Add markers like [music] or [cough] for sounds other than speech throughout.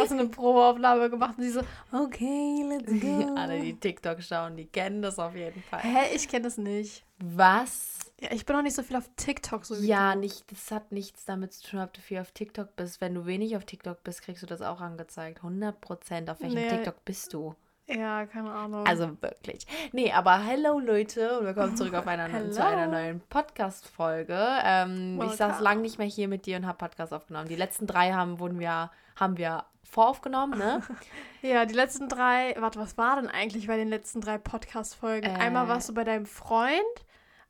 gerade so eine Probeaufnahme gemacht und sie so, okay, let's go. [laughs] Alle, die TikTok schauen, die kennen das auf jeden Fall. Hä, ich kenne das nicht. Was? Ja, ich bin noch nicht so viel auf TikTok so Ja, du. nicht, das hat nichts damit zu tun, ob du viel auf TikTok bist. Wenn du wenig auf TikTok bist, kriegst du das auch angezeigt. 100 Prozent. Auf welchem Nee. TikTok bist du? Ja, keine Ahnung. Also wirklich. Nee, aber hello Leute und willkommen zurück auf einer, Hello. zu einer neuen Podcast-Folge. Ähm, ich saß lang nicht mehr hier mit dir und habe Podcast aufgenommen. Die letzten drei haben, wurden wir, haben wir voraufgenommen, ne? [laughs] ja, die letzten drei, warte, was war denn eigentlich bei den letzten drei Podcast-Folgen? Äh. Einmal warst du bei deinem Freund,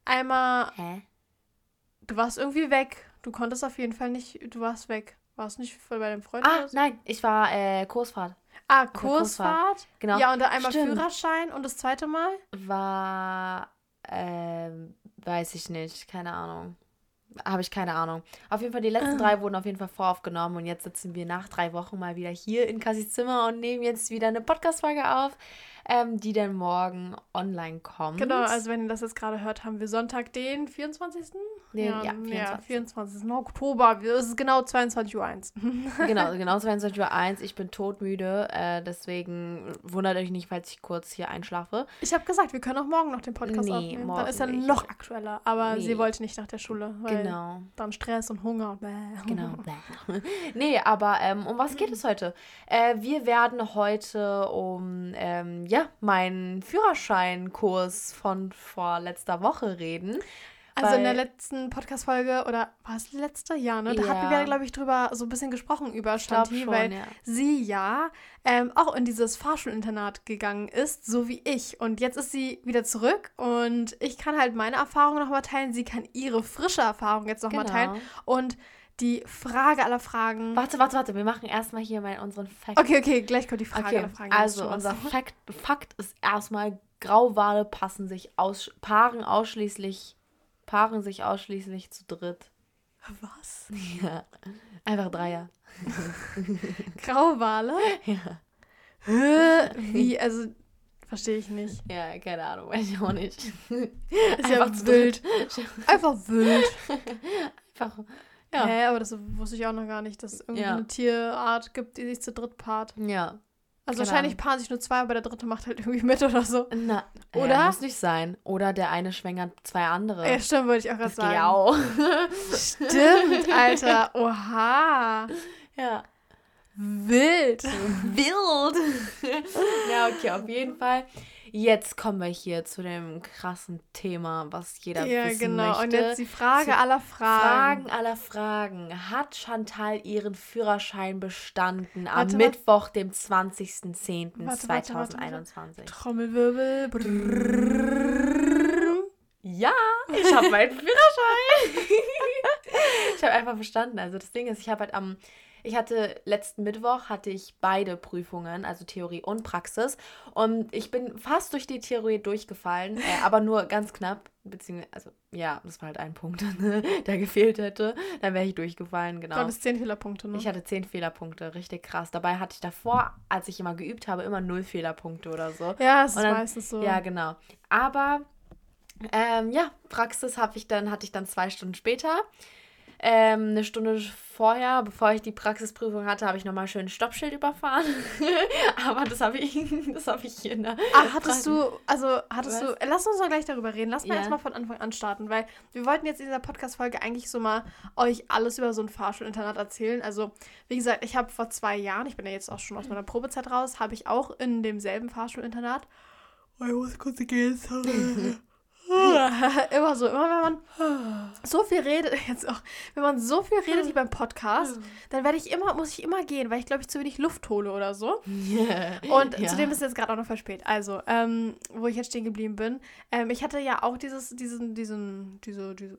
einmal, Hä? du warst irgendwie weg. Du konntest auf jeden Fall nicht, du warst weg. Warst nicht bei deinem Freund Ah, so? nein, ich war äh, Kursfahrt. Ah, Kursfahrt. Kursfahrt. Genau. Ja, und dann einmal Stimmt. Führerschein und das zweite Mal? War, ähm, weiß ich nicht, keine Ahnung. Habe ich keine Ahnung. Auf jeden Fall, die Ah. letzten drei wurden auf jeden Fall voraufgenommen und jetzt sitzen wir nach drei Wochen mal wieder hier in Cassis Zimmer und nehmen jetzt wieder eine Podcast-Folge auf, ähm, die dann morgen online kommt. Genau, also wenn ihr das jetzt gerade hört, haben wir Sonntag den 24. Den- ja, ja, 24. 24.. 24. Oktober. Es ist genau 22.01 Uhr. [laughs] genau, genau 22.01 Uhr. Ich bin todmüde, äh, deswegen wundert euch nicht, falls ich kurz hier einschlafe. Ich habe gesagt, wir können auch morgen noch den Podcast Nee, aufnehmen. morgen Dann ist er nicht. noch aktueller. Aber Nee. sie wollte nicht nach der Schule, weil Genau. dann Stress und Hunger. Bäh. Genau. [laughs] nee, aber ähm, um was geht es heute? Äh, wir werden heute um ähm, ja, meinen Führerscheinkurs von vor letzter Woche reden. Also in der letzten Podcast-Folge, oder war es die letzte? Ja, ne? Da Ja. hatten wir, glaube ich, drüber so ein bisschen gesprochen über Shanti, weil ja. sie ja ähm, auch in dieses Fahrschulinternat gegangen ist, so wie ich. Und jetzt ist sie wieder zurück und ich kann halt meine Erfahrungen nochmal teilen. Sie kann ihre frische Erfahrung jetzt nochmal Genau. teilen. Und die Frage aller Fragen. Warte, warte, warte. Wir machen erstmal hier mal unseren Fact. Okay, okay, gleich kommt die Frage Okay, aller Fragen. also unser. Fakt, Fakt ist erstmal, Grauwale passen sich aus, paaren ausschließlich, paaren sich ausschließlich zu dritt. Was? [laughs] Ja. Einfach Dreier. [laughs] Grauwale? Ja. Wie? Also, verstehe ich nicht. [laughs] Ja, keine Ahnung, weiß ich auch nicht. Ist ja Einfach zu wild. dritt. Einfach wild. Einfach. Ja. Hä, aber das wusste ich auch noch gar nicht, dass es irgendeine Ja. Tierart gibt, die sich zu dritt paart. Ja. Also Keine wahrscheinlich Ahnung. paaren sich nur zwei, aber der dritte macht halt irgendwie mit oder so. Na, Oder? Ja, muss nicht sein. Oder der eine schwängert zwei andere. Ja, stimmt, wollte ich auch gerade sagen. ja auch. Stimmt, Alter. Oha. ja. Wild. Wild. [laughs] ja, okay, auf jeden Fall. Jetzt kommen wir hier zu dem krassen Thema, was jeder Ja, wissen genau. möchte. Und jetzt die Frage Zu- aller Fragen. Fragen aller Fragen. Hat Chantal ihren Führerschein bestanden am Warte, warte. Mittwoch, dem Warte, warte, warte, warte. 20.10.2021? Trommelwirbel. Brrrr. Ja, ich habe meinen Führerschein. [laughs] ich habe einfach verstanden. Also das Ding ist, ich habe halt am, ich hatte letzten Mittwoch hatte ich beide Prüfungen, also Theorie und Praxis, und ich bin fast durch die Theorie durchgefallen, äh, aber nur ganz knapp, beziehungsweise, also ja, das war halt ein Punkt, [laughs] der gefehlt hätte, dann wäre ich durchgefallen, Du genau. hattest zehn Fehlerpunkte, ne? Ich hatte zehn Fehlerpunkte, richtig krass. Dabei hatte ich davor, als ich immer geübt habe, immer null Fehlerpunkte oder so. ja, es ist dann- meistens so. Ja, genau. Aber ähm, ja, Praxis habe ich dann, hatte ich dann zwei Stunden später. Ähm, eine Stunde vorher, bevor ich die Praxisprüfung hatte, habe ich nochmal schön ein Stoppschild überfahren. [laughs] Aber das habe ich, [laughs] das habe ich hier in der. Ah, hattest du, also hattest Was? du, lass uns mal gleich darüber reden. Lass mal Ja. erstmal von Anfang an starten, weil wir wollten jetzt in dieser Podcast-Folge eigentlich so mal euch alles über so ein Fahrschulinternat erzählen. Also, wie gesagt, ich habe vor zwei Jahren, ich bin ja jetzt auch schon aus meiner Probezeit raus, habe ich auch in demselben Fahrschulinternat. Oh, ich muss kurz gehen, [laughs] sorry. Immer so, immer wenn man so viel redet, [laughs] jetzt auch, wenn man so viel redet wie beim Podcast, dann werde ich immer, muss ich immer gehen, weil ich glaube ich zu wenig Luft hole oder so. [laughs] Und Ja. zudem ist jetzt gerade auch noch verspätet. Also, ähm, wo ich jetzt stehen geblieben bin. Ähm, ich hatte ja auch dieses, diesen, diesen, diese, diese,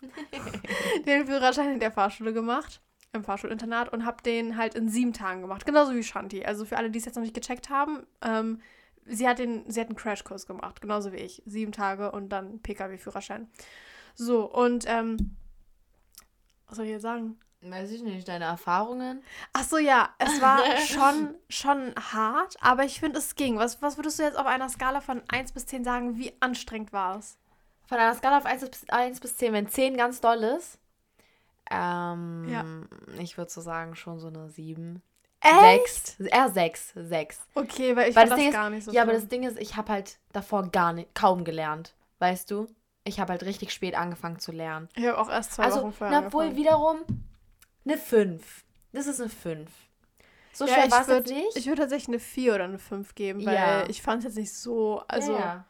[laughs] den Führerschein in der Fahrschule gemacht. Im Fahrschulinternat und habe den halt in sieben Tagen gemacht. Genauso wie Shanti. Also für alle, die es jetzt noch nicht gecheckt haben, ähm, sie hat den, sie hat einen Crashkurs gemacht, genauso wie ich. Sieben Tage und dann Pkw-Führerschein. So, und ähm, was soll ich jetzt sagen? Weiß ich nicht, deine Erfahrungen? Ach so, ja, es war [laughs] schon, schon hart, aber ich finde, es ging. Was, was würdest du jetzt auf einer Skala von 1 bis 10 sagen, wie anstrengend war es? Von einer Skala auf 1 bis, 1 bis 10, wenn 10 ganz doll ist, Ähm, Ja. Ich würde so sagen, schon so eine 7. Echt? 6. Eher 6. 6. Okay, weil ich Weil das Ding gar ist, nicht so Ja, aber das Ding ist, ich habe halt davor gar nicht, kaum gelernt. Weißt du? Ich habe halt richtig spät angefangen zu lernen. Ich habe auch erst zwei also, Wochen vorher na, obwohl wiederum eine 5. Das ist eine 5. So Ja, schwer ich war es nicht. Ich würde tatsächlich eine 4 oder eine 5 geben, weil Ja. ich fand es jetzt nicht so, also, ja, ja.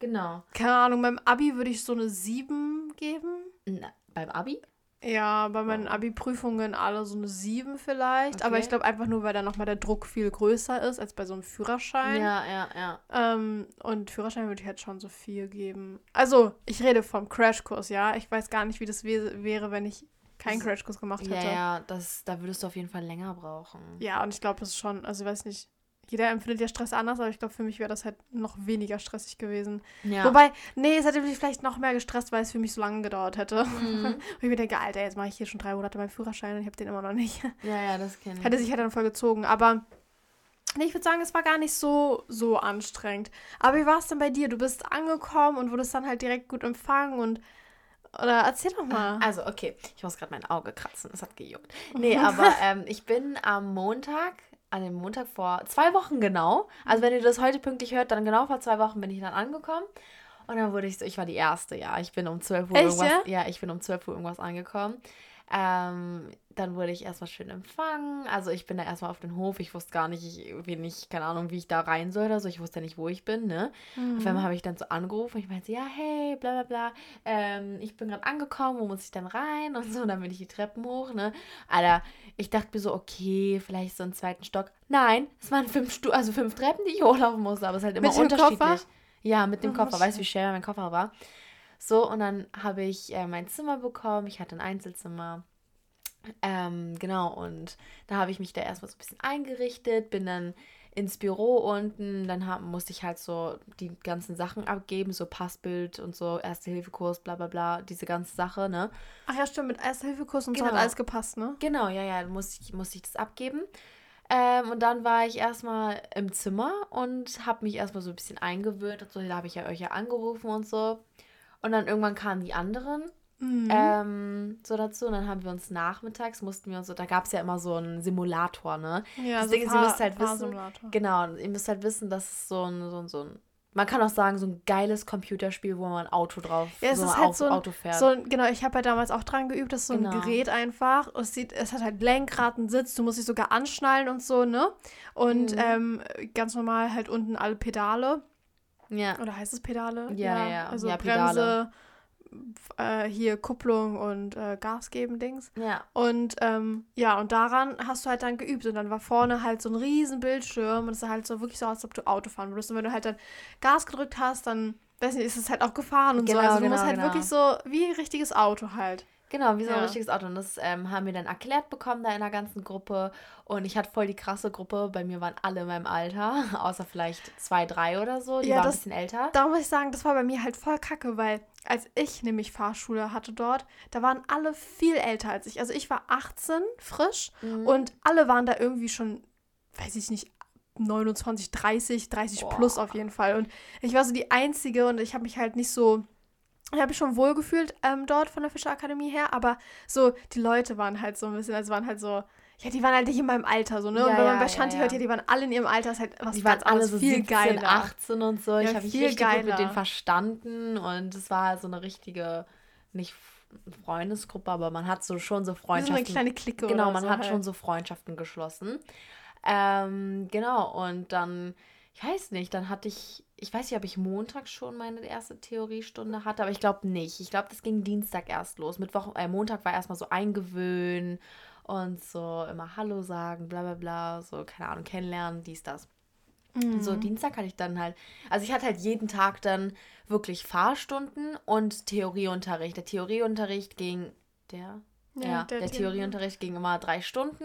Genau. keine Ahnung, beim Abi würde ich so eine 7 geben. Na, beim Abi? Ja, bei meinen. Abi-Prüfungen alle so eine 7 vielleicht. Aber Okay. ich glaube einfach nur, weil da nochmal der Druck viel größer ist als bei so einem Führerschein. Ja, ja, ja. Ähm, und Führerschein würde ich halt schon so 4 geben. Also, ich rede vom Crashkurs, ja. Ich weiß gar nicht, wie das wä wäre, wenn ich keinen Crashkurs gemacht Ja, hätte. ja, das, da würdest du auf jeden Fall länger brauchen. Ja, und ich glaube, das ist schon, also ich weiß nicht, jeder empfindet ja Stress anders, aber ich glaube, für mich wäre das halt noch weniger stressig gewesen. Ja. Wobei, nee, es hätte mich vielleicht noch mehr gestresst, weil es für mich so lange gedauert hätte. Mhm. [laughs] Und ich mir denke, Alter, jetzt mache ich hier schon drei Monate meinen Führerschein und ich habe den immer noch nicht. [laughs] ja, ja, das kenne ich. Hätte sich halt dann voll gezogen. Aber nee, ich würde sagen, es war gar nicht so, so anstrengend. Aber wie war es denn bei dir? Du bist angekommen und wurdest dann halt direkt gut empfangen und oder erzähl doch mal. Also, okay, ich muss gerade mein Auge kratzen, es hat gejuckt. Nee, [laughs] aber ähm, ich bin am Montag, an dem Montag vor zwei Wochen genau, also wenn ihr das heute pünktlich hört, dann genau vor zwei Wochen bin ich dann angekommen. Und dann wurde ich so, ich war die Erste, ja. Ich bin um 12 Uhr Echt, irgendwas, ja? ja, ich bin um 12 Uhr irgendwas angekommen. Ähm, dann wurde ich erstmal schön empfangen. Also ich bin da erstmal auf den Hof. Ich wusste gar nicht, ich, wen ich, keine Ahnung, wie ich da rein soll oder so. Ich wusste ja nicht, wo ich bin, ne? Auf einmal habe ich dann so angerufen. Ich meinte, ja, hey, bla bla bla. Ähm, ich bin gerade angekommen, wo muss ich dann rein? Und so, und dann bin ich die Treppen hoch, ne? Alter, ich dachte mir so, okay, vielleicht so einen zweiten Stock. Nein, es waren fünf Stu also fünf Treppen, die ich hochlaufen musste, aber es ist halt immer Mit dem unterschiedlich. Koffer? Ja, mit dem Oh, Koffer. Weißt du, wie schwer mein Koffer war? So, und dann habe ich äh, mein Zimmer bekommen. Ich hatte ein Einzelzimmer. Ähm, genau, und da habe ich mich da erstmal so ein bisschen eingerichtet, bin dann ins Büro unten, dann hab, musste ich halt so die ganzen Sachen abgeben, so Passbild und so, Erste-Hilfe-Kurs, bla bla bla, diese ganze Sache, ne? Ach ja, stimmt, mit Erste-Hilfe-Kurs und so Genau. hat alles gepasst, ne? Genau, ja, ja, dann musste ich, musste ich das abgeben. Ähm, und dann war ich erstmal im Zimmer und habe mich erstmal so ein bisschen eingewöhnt und so, da habe ich ja euch ja angerufen und so. Und dann irgendwann kamen die anderen Mhm. ähm, so dazu. Und dann haben wir uns nachmittags, mussten wir uns so, da gab es ja immer so einen Simulator, ne? ja, das Ding ist, ihr müsst halt wissen- Fahrsimulator. Genau, ihr müsst halt wissen, dass es so ein, so ein, so ein, man kann auch sagen, so ein geiles Computerspiel, wo man ein Auto drauf, Ja, es so ist ein halt Au- so ein, Auto fährt. so ein, genau, ich habe halt damals auch dran geübt, das ist so ein Genau. Gerät einfach. Es, sieht, es hat halt Lenkrad, einen Sitz, du musst dich sogar anschnallen und so, ne? Und Mhm. ähm, ganz normal halt unten alle Pedale. Ja. Oder heißt es Pedale? Ja, ja, ja. Also Ja, Bremse, äh, hier Kupplung und äh, Gas geben Dings. Ja. Und ähm, ja, und daran hast du halt dann geübt. Und dann war vorne halt so ein riesen Bildschirm und es sah halt so wirklich so aus, als ob du Auto fahren würdest. Und wenn du halt dann Gas gedrückt hast, dann, weiß nicht, ist es halt auch gefahren und Genau, so. Also du genau, musst halt genau. wirklich so wie ein richtiges Auto halt. Genau, wie so ein Ja. richtiges Auto. Und das ähm, haben wir dann erklärt bekommen da in der ganzen Gruppe. Und ich hatte voll die krasse Gruppe. Bei mir waren alle in meinem Alter, [laughs] außer vielleicht zwei, drei oder so. Die Ja, waren ein das- bisschen älter. Da muss ich sagen, das war bei mir halt voll kacke, weil als ich nämlich Fahrschule hatte dort, da waren alle viel älter als ich. Also ich war 18, frisch, Mhm. und alle waren da irgendwie schon, weiß ich nicht, 29, 30, 30 Boah. plus auf jeden Fall. Und ich war so die Einzige und ich habe mich halt nicht so. Ich habe mich schon wohl gefühlt ähm, dort von der Fischerakademie her, aber so, die Leute waren halt so ein bisschen, also waren halt so, ja, die waren halt nicht in meinem Alter, so, ne? und Ja, wenn man ja, bei Shanti ja. hört, ja, die waren alle in ihrem Alter, ist halt was die waren alle so viel 17, geiler. 18 und so. Ich habe mich viel richtig gut mit geiler. denen verstanden. Und es war so eine richtige, nicht Freundesgruppe, aber man hat so schon so Wie so Freundschaften. eine kleine Clique Genau, man so hat halt. schon so Freundschaften geschlossen. Ähm, genau, und dann, ich weiß nicht, dann hatte ich, ich weiß nicht, ob ich Montag schon meine erste Theoriestunde hatte, aber ich glaube nicht. Ich glaube, das ging Dienstag erst los. Mittwoch, äh, Montag war erstmal so eingewöhnen und so immer Hallo sagen, bla bla bla, so, keine Ahnung, kennenlernen, dies, das. Mhm. So, Dienstag hatte ich dann halt, also ich hatte halt jeden Tag dann wirklich Fahrstunden und Theorieunterricht. Der Theorieunterricht ging, der? Ja, der, Theorie- Theorieunterricht ging immer drei Stunden.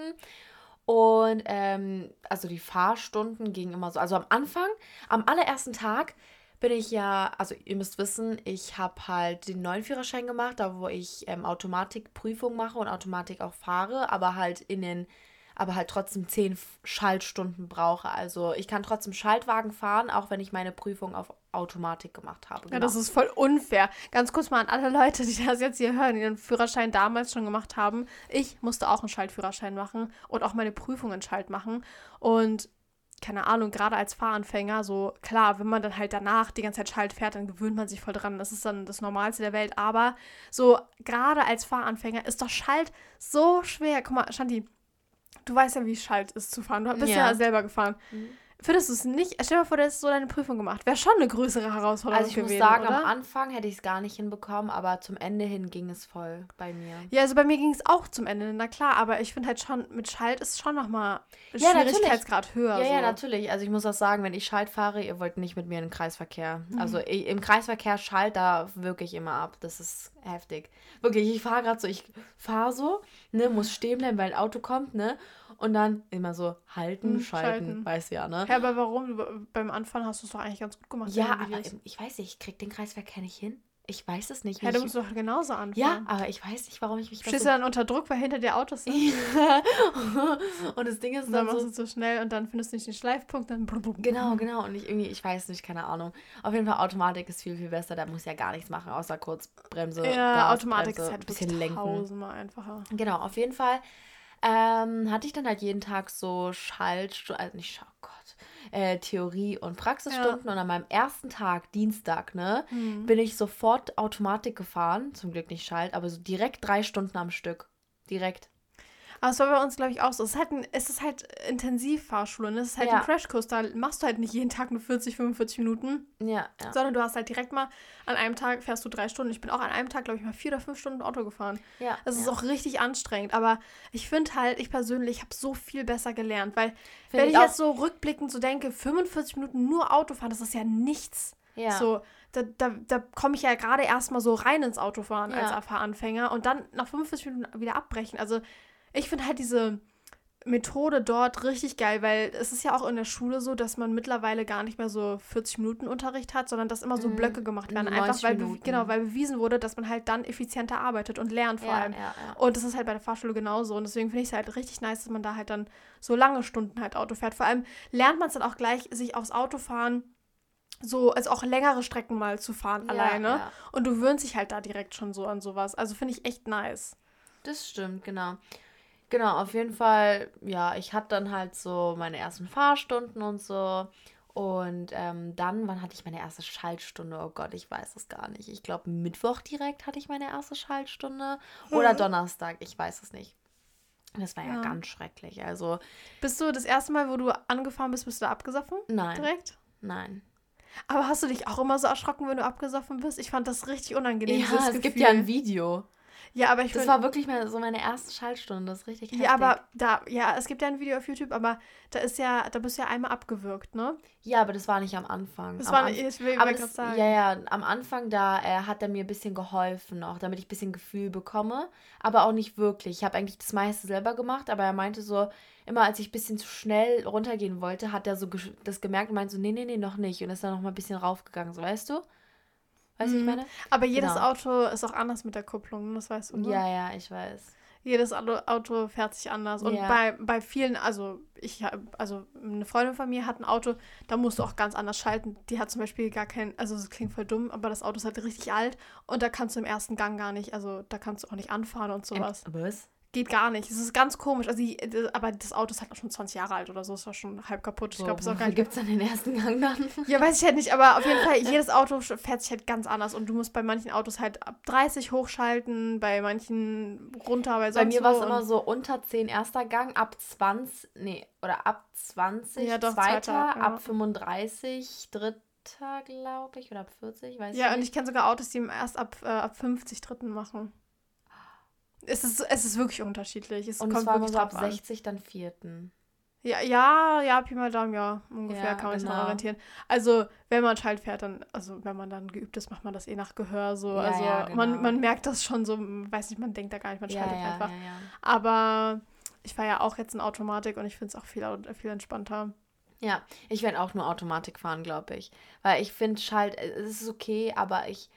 Und ähm, also die Fahrstunden gingen immer so. Also am Anfang, am allerersten Tag bin ich ja, also ihr müsst wissen, ich habe halt den neuen Führerschein gemacht, da wo ich ähm, Automatikprüfung mache und Automatik auch fahre, aber halt in den, aber halt trotzdem zehn Schaltstunden brauche. Also ich kann trotzdem Schaltwagen fahren, auch wenn ich meine Prüfung auf Automatik gemacht habe. Ja, das ist voll unfair. Ganz kurz mal an alle Leute, die das jetzt hier hören, die den Führerschein damals schon gemacht haben. Ich musste auch einen Schaltführerschein machen und auch meine Prüfungen Schalt machen. Und keine Ahnung, gerade als Fahranfänger, so klar, wenn man dann halt danach die ganze Zeit Schalt fährt, dann gewöhnt man sich voll dran. Das ist dann das Normalste der Welt. Aber so gerade als Fahranfänger ist doch Schalt so schwer. Guck mal, Shanti, du weißt ja, wie Schalt ist zu fahren. Du bist ja, ja selber gefahren. Mhm. Findest du es nicht? Stell dir mal vor, du hättest so deine Prüfung gemacht. Wäre schon eine größere Herausforderung Also ich gewesen, muss sagen, oder? am Anfang hätte ich es gar nicht hinbekommen, aber zum Ende hin ging es voll bei mir. Ja, also bei mir ging es auch zum Ende, na klar, aber ich finde halt schon, mit Schalt ist schon nochmal ja, Schwierigkeitsgrad höher. Ja, so. ja, natürlich. Also ich muss auch sagen, wenn ich Schalt fahre, ihr wollt nicht mit mir in den Kreisverkehr. Mhm. Also ich, im Kreisverkehr Schalt da wirklich immer ab. Das ist heftig. Wirklich, ich fahre gerade so, ich fahre so, ne, muss stehen bleiben, weil ein Auto kommt, ne? Und dann immer so halten, hm, schalten, schalten. weiß ja, ne? Ja, aber warum? Beim Anfang hast du es doch eigentlich ganz gut gemacht. Ja, aber ich weiß nicht, ich krieg den Kreisverkehr nicht hin. Ich weiß es nicht. Ja, du musst doch genauso anfangen. Ja, aber ich weiß nicht, warum ich mich Stehst so du dann unter Druck, weil hinter dir Autos sind? Ja. [laughs] und das Ding ist und dann, dann machst so, du zu schnell und dann findest du nicht den Schleifpunkt, dann Genau, genau. Und ich irgendwie, ich weiß nicht, keine Ahnung. Auf jeden Fall Automatik ist viel, viel besser. Da muss ja gar nichts machen, außer kurz Bremse. Ja, Automatik ist halt ein bisschen lenken. tausendmal einfacher. Genau, auf jeden Fall ähm, hatte ich dann halt jeden Tag so Schaltstunden, also nicht, oh Gott, äh, Theorie- und Praxisstunden. Ja. Und an meinem ersten Tag, Dienstag, ne, mhm. bin ich sofort Automatik gefahren. Zum Glück nicht Schalt, aber so direkt drei Stunden am Stück. Direkt. Aber es war bei uns, glaube ich, auch so. Es ist halt, ein, es ist halt Intensivfahrschule. Ne? Es ist halt ja. ein Crashkurs. Da machst du halt nicht jeden Tag nur 40, 45 Minuten. Ja, ja, Sondern du hast halt direkt mal an einem Tag fährst du drei Stunden. Ich bin auch an einem Tag, glaube ich, mal vier oder fünf Stunden Auto gefahren. Ja. Es ist auch richtig anstrengend. Aber ich finde halt, ich persönlich habe so viel besser gelernt. Weil, find wenn ich, ich jetzt so rückblickend so denke, 45 Minuten nur Auto fahren, das ist ja nichts. Ja. So, da, da, da komme ich ja gerade erstmal so rein ins Autofahren ja. als Fahranfänger und dann nach 45 Minuten wieder abbrechen. Also ich finde halt diese Methode dort richtig geil, weil es ist ja auch in der Schule so, dass man mittlerweile gar nicht mehr so 40 Minuten Unterricht hat, sondern dass immer so mhm. Blöcke gemacht werden. Einfach weil, genau, weil bewiesen wurde, dass man halt dann effizienter arbeitet und lernt vor ja, allem. Ja, ja. Und das ist halt bei der Fahrschule genauso. Und deswegen finde ich es halt richtig nice, dass man da halt dann so lange Stunden halt Auto fährt. Vor allem lernt man es dann auch gleich, sich aufs Auto fahren so, also auch längere Strecken mal zu fahren alleine. Und du gewöhnst dich halt da direkt schon so an sowas. Also finde ich echt nice. Das stimmt, genau. Genau, auf jeden Fall, ja, ich hatte dann halt so meine ersten Fahrstunden und so. Und ähm, dann, wann hatte ich meine erste Schaltstunde? Oh Gott, ich weiß es gar nicht. Ich glaube, Mittwoch direkt hatte ich meine erste Schaltstunde. Oder hm. Donnerstag, ich weiß es nicht. Das war ja, ja, ganz schrecklich. Also. Bist du das erste Mal, wo du angefahren bist, bist du abgesoffen? Nein. Direkt? Nein. Aber hast du dich auch immer so erschrocken, wenn du abgesoffen bist? Ich fand das richtig unangenehm. Ja, es Gefühl. gibt ja ein Video. Ja, aber ich Das war wirklich mal so meine erste Schaltstunde, das ist richtig heftig. Ja, aber da, ja, es gibt ja ein Video auf YouTube, aber da ist ja, da bist du ja einmal abgewürgt, ne? Ja, aber das war nicht am Anfang. Das am war, Anf ich will aber das, sagen. Ja, ja, am Anfang da äh, hat er mir ein bisschen geholfen, auch damit ich ein bisschen Gefühl bekomme, aber auch nicht wirklich. Ich habe eigentlich das meiste selber gemacht, aber er meinte so, immer als ich ein bisschen zu schnell runtergehen wollte, hat er so das gemerkt und meinte so, nee, nee, nee, noch nicht und ist dann noch mal ein bisschen raufgegangen, so weißt du? Weißt du, mhm. ich meine? Aber jedes genau. Auto ist auch anders mit der Kupplung, das weißt du, ne? Ja, ja, ich weiß. Jedes Auto fährt sich anders. Und ja. bei, bei vielen, also ich also eine Freundin von mir hat ein Auto, da musst du auch ganz anders schalten. Die hat zum Beispiel gar kein, also es klingt voll dumm, aber das Auto ist halt richtig alt und da kannst du im ersten Gang gar nicht, also da kannst du auch nicht anfahren und sowas. Was? Geht gar nicht. Es ist ganz komisch. Also die, aber das Auto ist halt auch schon 20 Jahre alt oder so. Es war schon halb kaputt. Ich glaube, es ist auch gar [laughs] nicht. Gibt es dann den ersten Gang dann? [laughs] Ja, weiß ich halt nicht. Aber auf jeden Fall, jedes Auto fährt sich halt ganz anders. Und du musst bei manchen Autos halt ab 30 hochschalten, bei manchen runter, bei sonst Bei mir war es immer so unter 10 erster Gang, ab 20, nee, oder ab 20 ja, doch, zweiter, zweiter ja. ab 35 dritter, glaube ich, oder ab 40, weiß ja, ich Ja, und ich kenne sogar Autos, die erst ab, äh, ab 50 dritten machen. Es ist, es ist wirklich unterschiedlich. Es und kommt es war so ab 60 dann vierten. Ja, ja, ja, Pi mal Daumen, ja, ungefähr ja, kann man genau. sich noch orientieren. Also, wenn man Schalt fährt, dann, also wenn man dann geübt ist, macht man das eh nach Gehör so. Ja, also ja, genau. man, man merkt das schon so, weiß nicht, man denkt da gar nicht, man schaltet einfach. Aber ich fahre ja auch jetzt in Automatik und ich finde es auch viel, viel entspannter. Ja, ich werde auch nur Automatik fahren, glaube ich. Weil ich finde Schalt, es ist okay, aber ich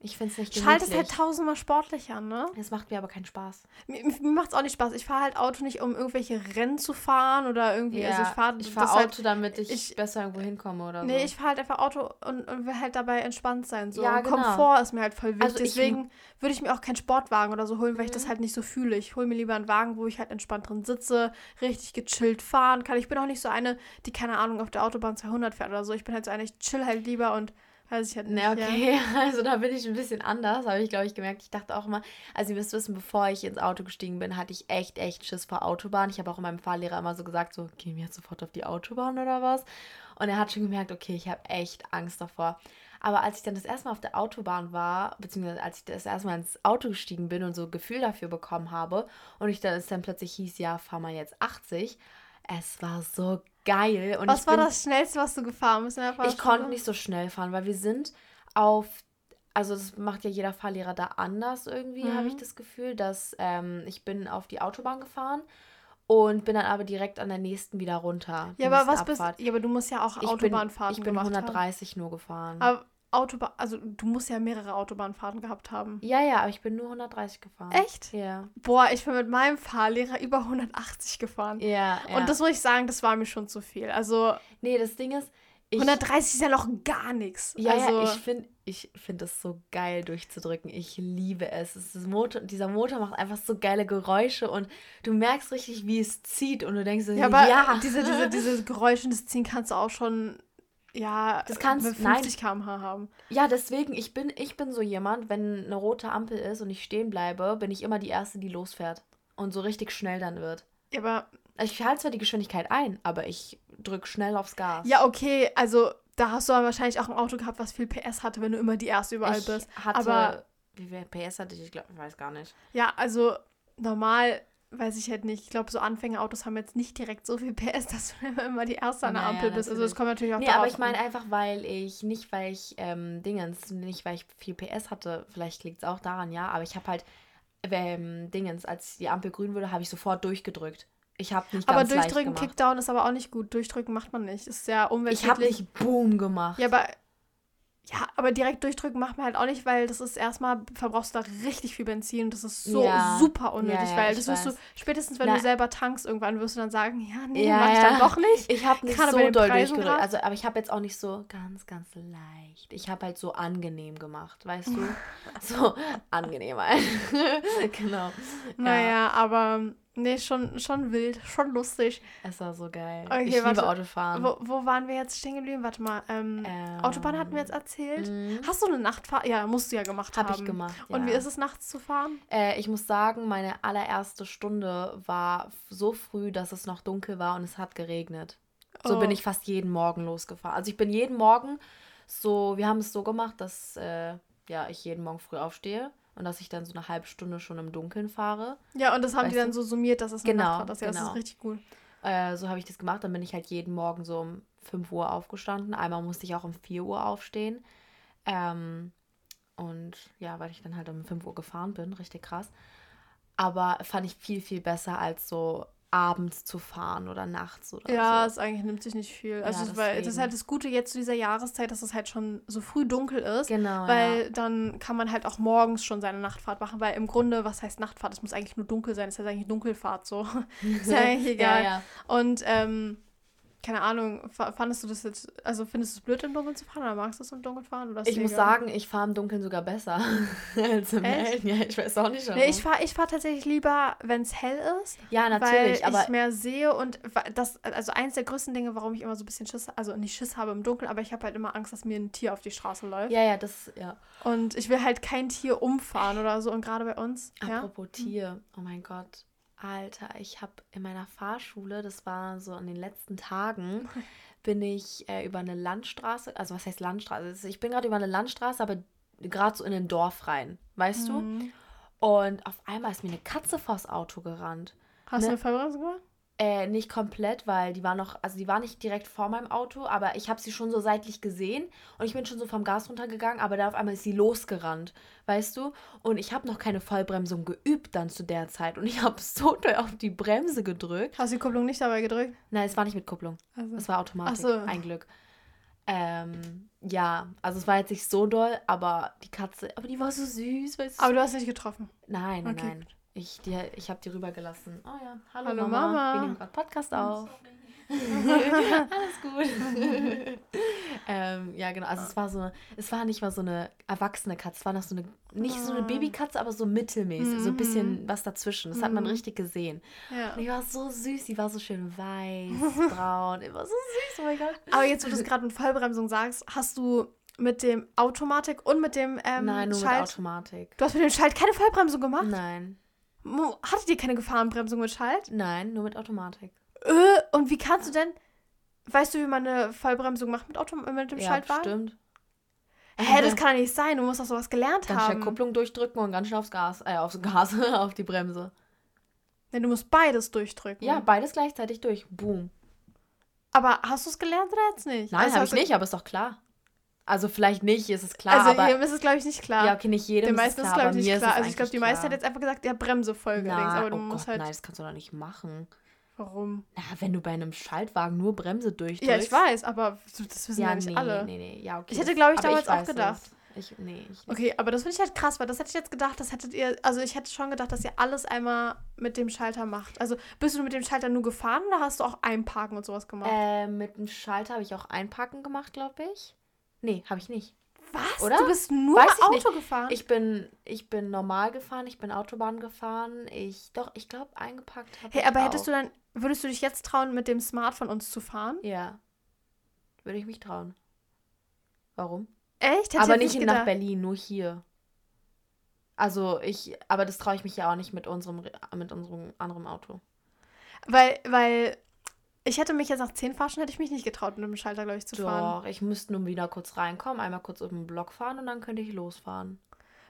Ich finde es nicht Schalt es halt tausendmal sportlicher, ne? Es macht mir aber keinen Spaß. Mir, mir macht es auch nicht Spaß. Ich fahre halt Auto nicht, um irgendwelche Rennen zu fahren oder irgendwie. Ja, also ich fahre ich fahr das Auto, halt, damit ich, ich- besser irgendwo hinkomme oder Nee, so. ich fahre halt einfach Auto und, und will halt dabei entspannt sein. So. Ja, genau. Komfort ist mir halt voll wichtig. Also Deswegen würde ich mir auch keinen Sportwagen oder so holen, weil ich das Mhm. halt nicht so fühle. Ich hole mir lieber einen Wagen, wo ich halt entspannt drin sitze, richtig gechillt fahren kann. Ich bin auch nicht so eine, die, keine Ahnung, auf der Autobahn 200 fährt oder so. Ich bin halt so eine, ich chill halt lieber und weiß ich halt nicht. Ja. okay, [laughs] also da bin ich ein bisschen anders, habe ich, glaube ich, gemerkt. Ich dachte auch immer, also ihr müsst wissen, bevor ich ins Auto gestiegen bin, hatte ich echt, echt Schiss vor Autobahn. Ich habe auch in meinem Fahrlehrer immer so gesagt, so, gehen wir jetzt sofort auf die Autobahn oder was? Und er hat schon gemerkt, okay, ich habe echt Angst davor. Aber als ich dann das erste Mal auf der Autobahn war, beziehungsweise als ich das erste Mal ins Auto gestiegen bin und so Gefühl dafür bekommen habe und ich dann, es dann plötzlich hieß, ja, fahr mal jetzt 80, es war so geil. Und Was war bin, das Schnellste, was du gefahren bist? ich konnte nicht so schnell fahren, weil wir sind auf, also das macht ja jeder Fahrlehrer da anders irgendwie, Mhm. habe ich das Gefühl, dass ähm, ich bin auf die Autobahn gefahren und bin dann aber direkt an der nächsten wieder runter. Ja, aber was bist Abfahrt. Ja, aber du musst ja auch Ich bin, Autobahnfahrten ich bin gemacht haben. 130 nur gefahren. Aber Autobahn, also du musst ja mehrere Autobahnfahrten gehabt haben. ja, ja, aber ich bin nur 130 gefahren. Echt? Ja. Boah, ich bin mit meinem Fahrlehrer über 180 gefahren. Ja, ja. Und das muss ich sagen, das war mir schon zu viel. Also nee, das Ding ist, ich, 130 ist ja noch gar nichts. Ja, also, ja, ich finde ich find das so geil durchzudrücken. Ich liebe es. es Motor, dieser Motor macht einfach so geile Geräusche und du merkst richtig, wie es zieht und du denkst ja, aber ja. diese, diese, diese Geräusche, das Ziehen kannst du auch schon, ja, Das kannst- mit 50 km/h haben. ja, deswegen, ich bin, ich bin so jemand, wenn eine rote Ampel ist und ich stehen bleibe, bin ich immer die Erste, die losfährt und so richtig schnell dann wird. Ja, aber, Ich halte zwar die Geschwindigkeit ein, aber ich drück schnell aufs Gas. ja, okay, also da hast du aber wahrscheinlich auch ein Auto gehabt, was viel PS hatte, wenn du immer die Erste überall ich bist. hatte, aber- wie viel PS hatte ich? Ich glaube, ich weiß gar nicht. Ja, also normal weiß ich halt nicht. Ich glaube, so Anfängerautos haben jetzt nicht direkt so viel [laughs] PS, dass du [laughs] immer die Erste an der Naja, Ampel bist. Also das natürlich. kommt natürlich auch Nee, aber ich meine einfach, weil ich, nicht weil ich ähm, Dingens, nicht weil ich viel PS hatte, vielleicht liegt es auch daran, ja, aber ich habe halt ähm, Dingens, als die Ampel grün wurde, habe ich sofort durchgedrückt. Ich habe nicht Aber ganz leicht durchdrücken. Kickdown ist aber auch nicht gut. Durchdrücken macht man nicht. Ist sehr Ich habe umweltschädlich. nicht Boom gemacht. Ja, aber ja, aber direkt durchdrücken macht man halt auch nicht, weil das ist erstmal verbrauchst du da richtig viel Benzin und das ist so Ja. super unnötig, Ja, ja, weil das wirst du spätestens, wenn Na- du selber tankst, irgendwann wirst du dann sagen, ja, nee, mach ich dann doch nicht. Ich habe nicht Gerade so doll Preisen durchgedrückt. grad. Also, aber ich habe jetzt auch nicht so ganz, ganz leicht. Ich habe halt so angenehm gemacht, weißt du? [laughs] so angenehm halt. [laughs] genau. Naja, aber nee, schon, schon wild, schon lustig. Es war so geil. Okay, ich liebe warte. Autofahren. Wo, wo waren wir jetzt stehen geblieben? Warte mal, ähm, Ähm, Autobahn hatten wir jetzt erzählt. mhm. Hast du eine Nachtfahrt? Ja, musst du ja gemacht Hab haben. ich gemacht. Und ja. wie ist es nachts zu fahren? Äh, ich muss sagen, meine allererste Stunde war so früh, dass es noch dunkel war und es hat geregnet. So Oh. bin ich fast jeden Morgen losgefahren. Also ich bin jeden Morgen so, wir haben es so gemacht, dass äh, ja, ich jeden Morgen früh aufstehe und dass ich dann so eine halbe Stunde schon im Dunkeln fahre. Ja, und das haben die Weißt dann du? so summiert, dass es eine Genau, Nachtfahrt ist. Ja, das genau. ist richtig cool. Äh, so habe ich das gemacht. Dann bin ich halt jeden Morgen so um 5 Uhr aufgestanden. Einmal musste ich auch um 4 Uhr aufstehen. Ähm, und ja, weil ich dann halt um 5 Uhr gefahren bin, richtig krass. Aber fand ich viel, viel besser als so abends zu fahren oder nachts oder Ja, so. es eigentlich nimmt sich nicht viel. Also, Ja, es- weil das ist halt das Gute jetzt zu dieser Jahreszeit, dass es halt schon so früh dunkel ist. Genau. Weil ja. dann kann man halt auch morgens schon seine Nachtfahrt machen, weil im Grunde, was heißt Nachtfahrt? Es muss eigentlich nur dunkel sein, es heißt eigentlich Dunkelfahrt so. [laughs] ist ja [laughs] eigentlich egal. Ja. Und ähm, keine Ahnung, fa- fandest du das jetzt, also findest du es blöd im Dunkeln zu fahren oder magst du es im Dunkeln fahren? Oder Ich muss egal? sagen, ich fahre im Dunkeln sogar besser [laughs] als im? Hellen. Ja, ich weiß auch nicht. Nee, ich fahre ich fahr tatsächlich lieber, wenn es hell ist, ja, natürlich, weil ich mehr sehe und das, also eins der größten Dinge, warum ich immer so ein bisschen Schiss, also nicht Schiss habe im Dunkeln, aber ich habe halt immer Angst, dass mir ein Tier auf die Straße läuft. ja, ja, das, ja. Und ich will halt kein Tier umfahren oder so und gerade bei uns, ja. Apropos Tier, oh mein Gott. Alter, ich habe in meiner Fahrschule, das war so in den letzten Tagen, [laughs] bin ich äh, über eine Landstraße, also was heißt Landstraße? Ich bin gerade über eine Landstraße, aber gerade so in ein Dorf rein, weißt du? Mhm. Und auf einmal ist mir eine Katze vors Auto gerannt. Hast du Ne? eine Vollbremsung gemacht? Äh, nicht komplett, weil die war noch, also die war nicht direkt vor meinem Auto, aber ich habe sie schon so seitlich gesehen und ich bin schon so vom Gas runtergegangen, aber da auf einmal ist sie losgerannt, weißt du? Und ich habe noch keine Vollbremsung geübt dann zu der Zeit und ich habe [laughs] so doll auf die Bremse gedrückt. Hast du die Kupplung nicht dabei gedrückt? Nein, es war nicht mit Kupplung, Also. es war Automatik, Ach so. ein Glück. Ähm, ja, also es war jetzt nicht so doll, aber die Katze, aber die war so süß. Weißt du? Aber du hast nicht getroffen. Nein, nein, Okay, nein. Ich, die, ich habe die rübergelassen. Oh ja, hallo, Hallo, Mama. Mama. Wir nehmen gerade Podcast auf. [laughs] Alles gut. [laughs] ähm, ja, genau. Also es war so, es war nicht mal so eine erwachsene Katze, es war noch so eine, nicht so eine Ah. Babykatze, aber so mittelmäßig, so ein bisschen was dazwischen. Das hat man Mhm. richtig gesehen. Ja. Und die war so süß, die war so schön weiß, [laughs] braun, immer so süß, oh mein Gott. Aber jetzt, wo du es gerade mit Vollbremsung sagst, hast du mit dem Automatik und mit dem ähm, Nein, nur Schalt. mit Automatik. Du hast mit dem Schalt keine Vollbremsung gemacht? Nein, Hattet ihr keine Gefahrenbremsung mit Schalt? nein, nur mit Automatik. Äh, und wie kannst du denn. Weißt du, wie man eine Vollbremsung macht mit, Auto mit dem Ja, Schaltwagen? stimmt. Hä, das kann doch nicht sein. Du musst doch sowas gelernt Ganz schnell haben. Kupplung durchdrücken und ganz schnell aufs Gas, äh, aufs Gas, [laughs] auf die Bremse. Denn du musst beides durchdrücken. Ja, beides gleichzeitig durch. Boom. Aber hast du es gelernt oder jetzt nicht? Nein, Also habe ich nicht, aber ist doch klar. Also vielleicht nicht, ist es klar, Also aber ist es, glaube ich, nicht klar. ja, okay, nicht jedem Den ist es meisten ist, klar, glaube ich, nicht klar. es Also ich glaube, die meisten hat jetzt einfach gesagt, ja, Bremse links, Na, aber du oh musst Gott, halt. nein, das kannst du doch nicht machen. Warum? Na, wenn du bei einem Schaltwagen nur Bremse durchdrückst. Ja, ich weiß, aber das wissen ja, Ja, nicht nee, alle. nee, nee, ja, okay. Ich hätte, glaube ich, damals auch weiß gedacht. es. Ich, nee, ich. Okay, aber das finde ich halt krass, weil das hätte ich jetzt gedacht, das hättet ihr, also ich hätte schon gedacht, dass ihr alles einmal mit dem Schalter macht. Also bist du mit dem Schalter nur gefahren oder hast du auch einparken und sowas gemacht? Äh, mit dem Schalter habe ich auch einpacken gemacht, glaube ich. Nee, habe ich nicht. Was? oder? Du bist nur Weiß ich Auto nicht. gefahren? Ich bin, ich bin normal gefahren, ich bin Autobahn gefahren. Ich, doch, ich glaube, eingepackt habe hey, ich aber auch. hättest du dann, würdest du dich jetzt trauen, mit dem Smart von uns zu fahren? Ja. Würde ich mich trauen. Warum? Echt? Hätte aber ich jetzt nicht nach. Berlin, nur hier. Also ich, aber das traue ich mich ja auch nicht mit unserem, mit unserem anderen Auto. Weil, weil ich hätte mich jetzt nach 10 Fahrstunden hätte ich mich nicht getraut, mit dem Schalter, glaube ich, zu fahren. Doch, ich müsste nur wieder kurz reinkommen, einmal kurz um den Block fahren und dann könnte ich losfahren.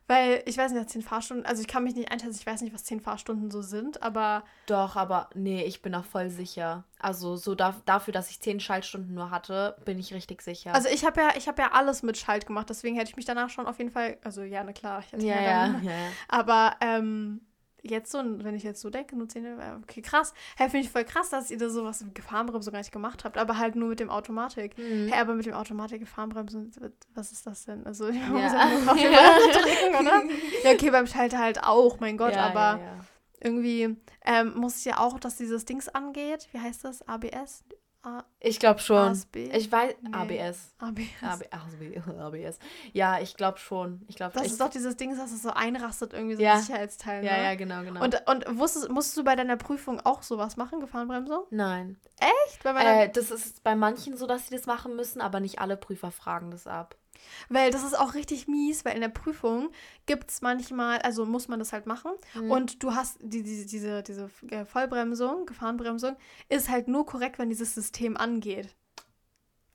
Weil ich weiß nicht, nach 10 Fahrstunden, also ich kann mich nicht einschätzen, ich weiß nicht, was 10 Fahrstunden so sind, aber Doch, aber nee, ich bin auch voll sicher. Also so da, dafür, dass ich zehn Schaltstunden nur hatte, bin ich richtig sicher. also ich habe ja, ich habe ja alles mit Schalt gemacht, deswegen hätte ich mich danach schon auf jeden Fall, also ja, na klar, ich hätte ja, ja, dann, ja. aber ähm, jetzt so, wenn ich jetzt so denke, nur 10, äh, okay, krass. Hä, finde ich voll krass, dass ihr da sowas mit Gefahrenbremse gar nicht gemacht habt, aber halt nur mit dem Automatik. Mhm. Hä, aber mit dem Automatik Gefahrenbremse, was ist das denn? Also, [laughs] ich muss Ja. ja nur auf [laughs] Bremse drücken, oder? Ja, okay, beim Schalter halt auch, mein Gott, ja, aber ja, ja. irgendwie ähm, muss ja auch, dass dieses Dings angeht. Wie heißt das? ABS? A Ich glaube schon. ASB? Ich weiß, Nee. ABS. ABS. ABS. [laughs] Ja, ich glaube schon. Ich glaube Das ich, ist doch dieses Ding, dass es so einrastet, irgendwie so Ja. ein Sicherheitsteil. Ja, ne? ja, genau, genau. Und, und wusstest, musstest du bei deiner Prüfung auch sowas machen, Gefahrenbremsung? Nein. Echt? Bei Äh, das ist bei manchen so, dass sie das machen müssen, aber nicht alle Prüfer fragen das ab. Weil das ist auch richtig mies, weil in der Prüfung gibt es manchmal, also muss man das halt machen. Mhm. Und du hast die, die, diese, diese äh, Vollbremsung, Gefahrenbremsung, ist halt nur korrekt, wenn dieses System angeht.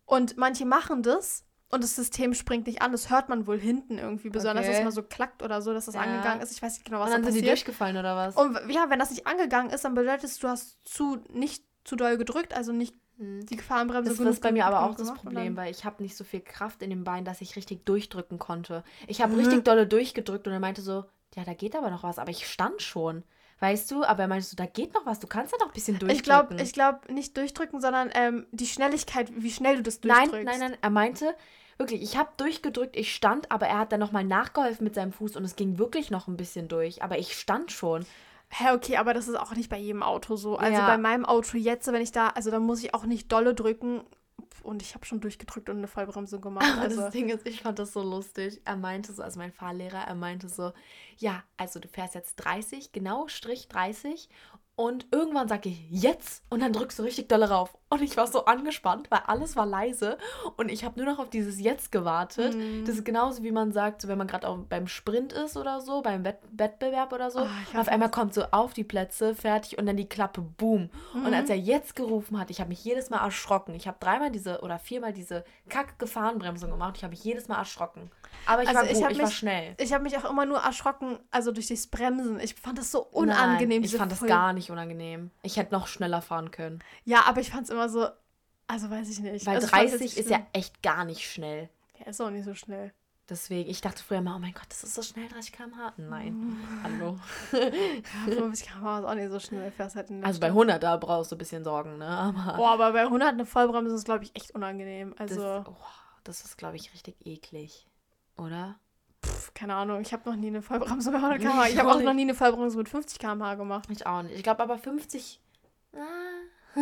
Und manche machen das und das System springt nicht an. Das hört man wohl hinten irgendwie, besonders, dass Okay. es mal so klackt oder so, dass das Ja. angegangen ist. Ich weiß nicht genau, was Und dann da sind die passiert. durchgefallen oder was? Und ja, wenn das nicht angegangen ist, dann bedeutet es, du hast zu nicht zu doll gedrückt, also nicht. Die Gefahrenbremse Das ist bei mir aber auch das Problem, weil ich habe nicht so viel Kraft in den Beinen, dass ich richtig durchdrücken konnte. Ich habe Mhm. richtig dolle durchgedrückt und er meinte so, ja, da geht aber noch was, aber ich stand schon. Weißt du, aber er meinte so, da geht noch was, du kannst ja noch ein bisschen durchdrücken. Ich glaube, ich glaub, nicht durchdrücken, sondern ähm, die Schnelligkeit, wie schnell du das Nein, durchdrückst. nein, nein, er meinte, wirklich, ich habe durchgedrückt, ich stand, aber er hat dann nochmal nachgeholfen mit seinem Fuß und es ging wirklich noch ein bisschen durch, aber ich stand schon. Hä, okay, aber das ist auch nicht bei jedem Auto so. Also Ja. bei meinem Auto jetzt, wenn ich da, also da muss ich auch nicht dolle drücken. Und ich habe schon durchgedrückt und eine Vollbremsung gemacht. [laughs] Aber Also, das Ding ist, ich fand das so lustig. Er meinte so, also mein Fahrlehrer, er meinte so, ja, also du fährst jetzt 30, genau Strich 30 und irgendwann sage ich jetzt und dann drückst du richtig dolle rauf. Und ich war so angespannt, weil alles war leise und ich habe nur noch auf dieses Jetzt gewartet. Mhm. Das ist genauso, wie man sagt, so wenn man gerade beim Sprint ist oder so, beim Wett Wettbewerb oder so. Und auf einmal kommt so auf die Plätze, fertig und dann die Klappe, boom. Und Mhm. als er jetzt gerufen hat, ich habe mich jedes Mal erschrocken. Ich habe dreimal diese oder viermal diese Kack-Gefahrenbremsung gemacht. Ich habe mich jedes Mal erschrocken. Aber ich Also war ich gut, ich war mich- schnell. ich habe mich auch immer nur erschrocken, also durch das Bremsen. Ich fand das so unangenehm. Nein, ich fand das gar nicht unangenehm. Ich hätte noch schneller fahren können. Ja, aber ich fand es immer so, also weiß ich nicht. Weil also ich fand's 30 jetzt ist ja echt gar nicht schnell. Ja, ist auch nicht so schnell. Deswegen, ich dachte früher mal, oh mein Gott, das ist so schnell, 30 km/h. Nein, [laughs] hallo. Ja, 50 km/h ist auch nicht so schnell, fährst halt der Also bei Stadt. 100, da brauchst du ein bisschen Sorgen, ne? Aber Boah, aber bei 100 eine Vollbremse ist, glaube ich, echt unangenehm. das, Also, oh, das ist, glaube ich, richtig eklig. Oder? Keine Ahnung, ich habe noch nie eine Vollbremse [laughs] bei 100 Nee, km/h. ich Ich habe auch noch nie eine Vollbremse mit 50 km/h gemacht. Ich auch nicht. Ich glaube aber 50. Ah, [laughs]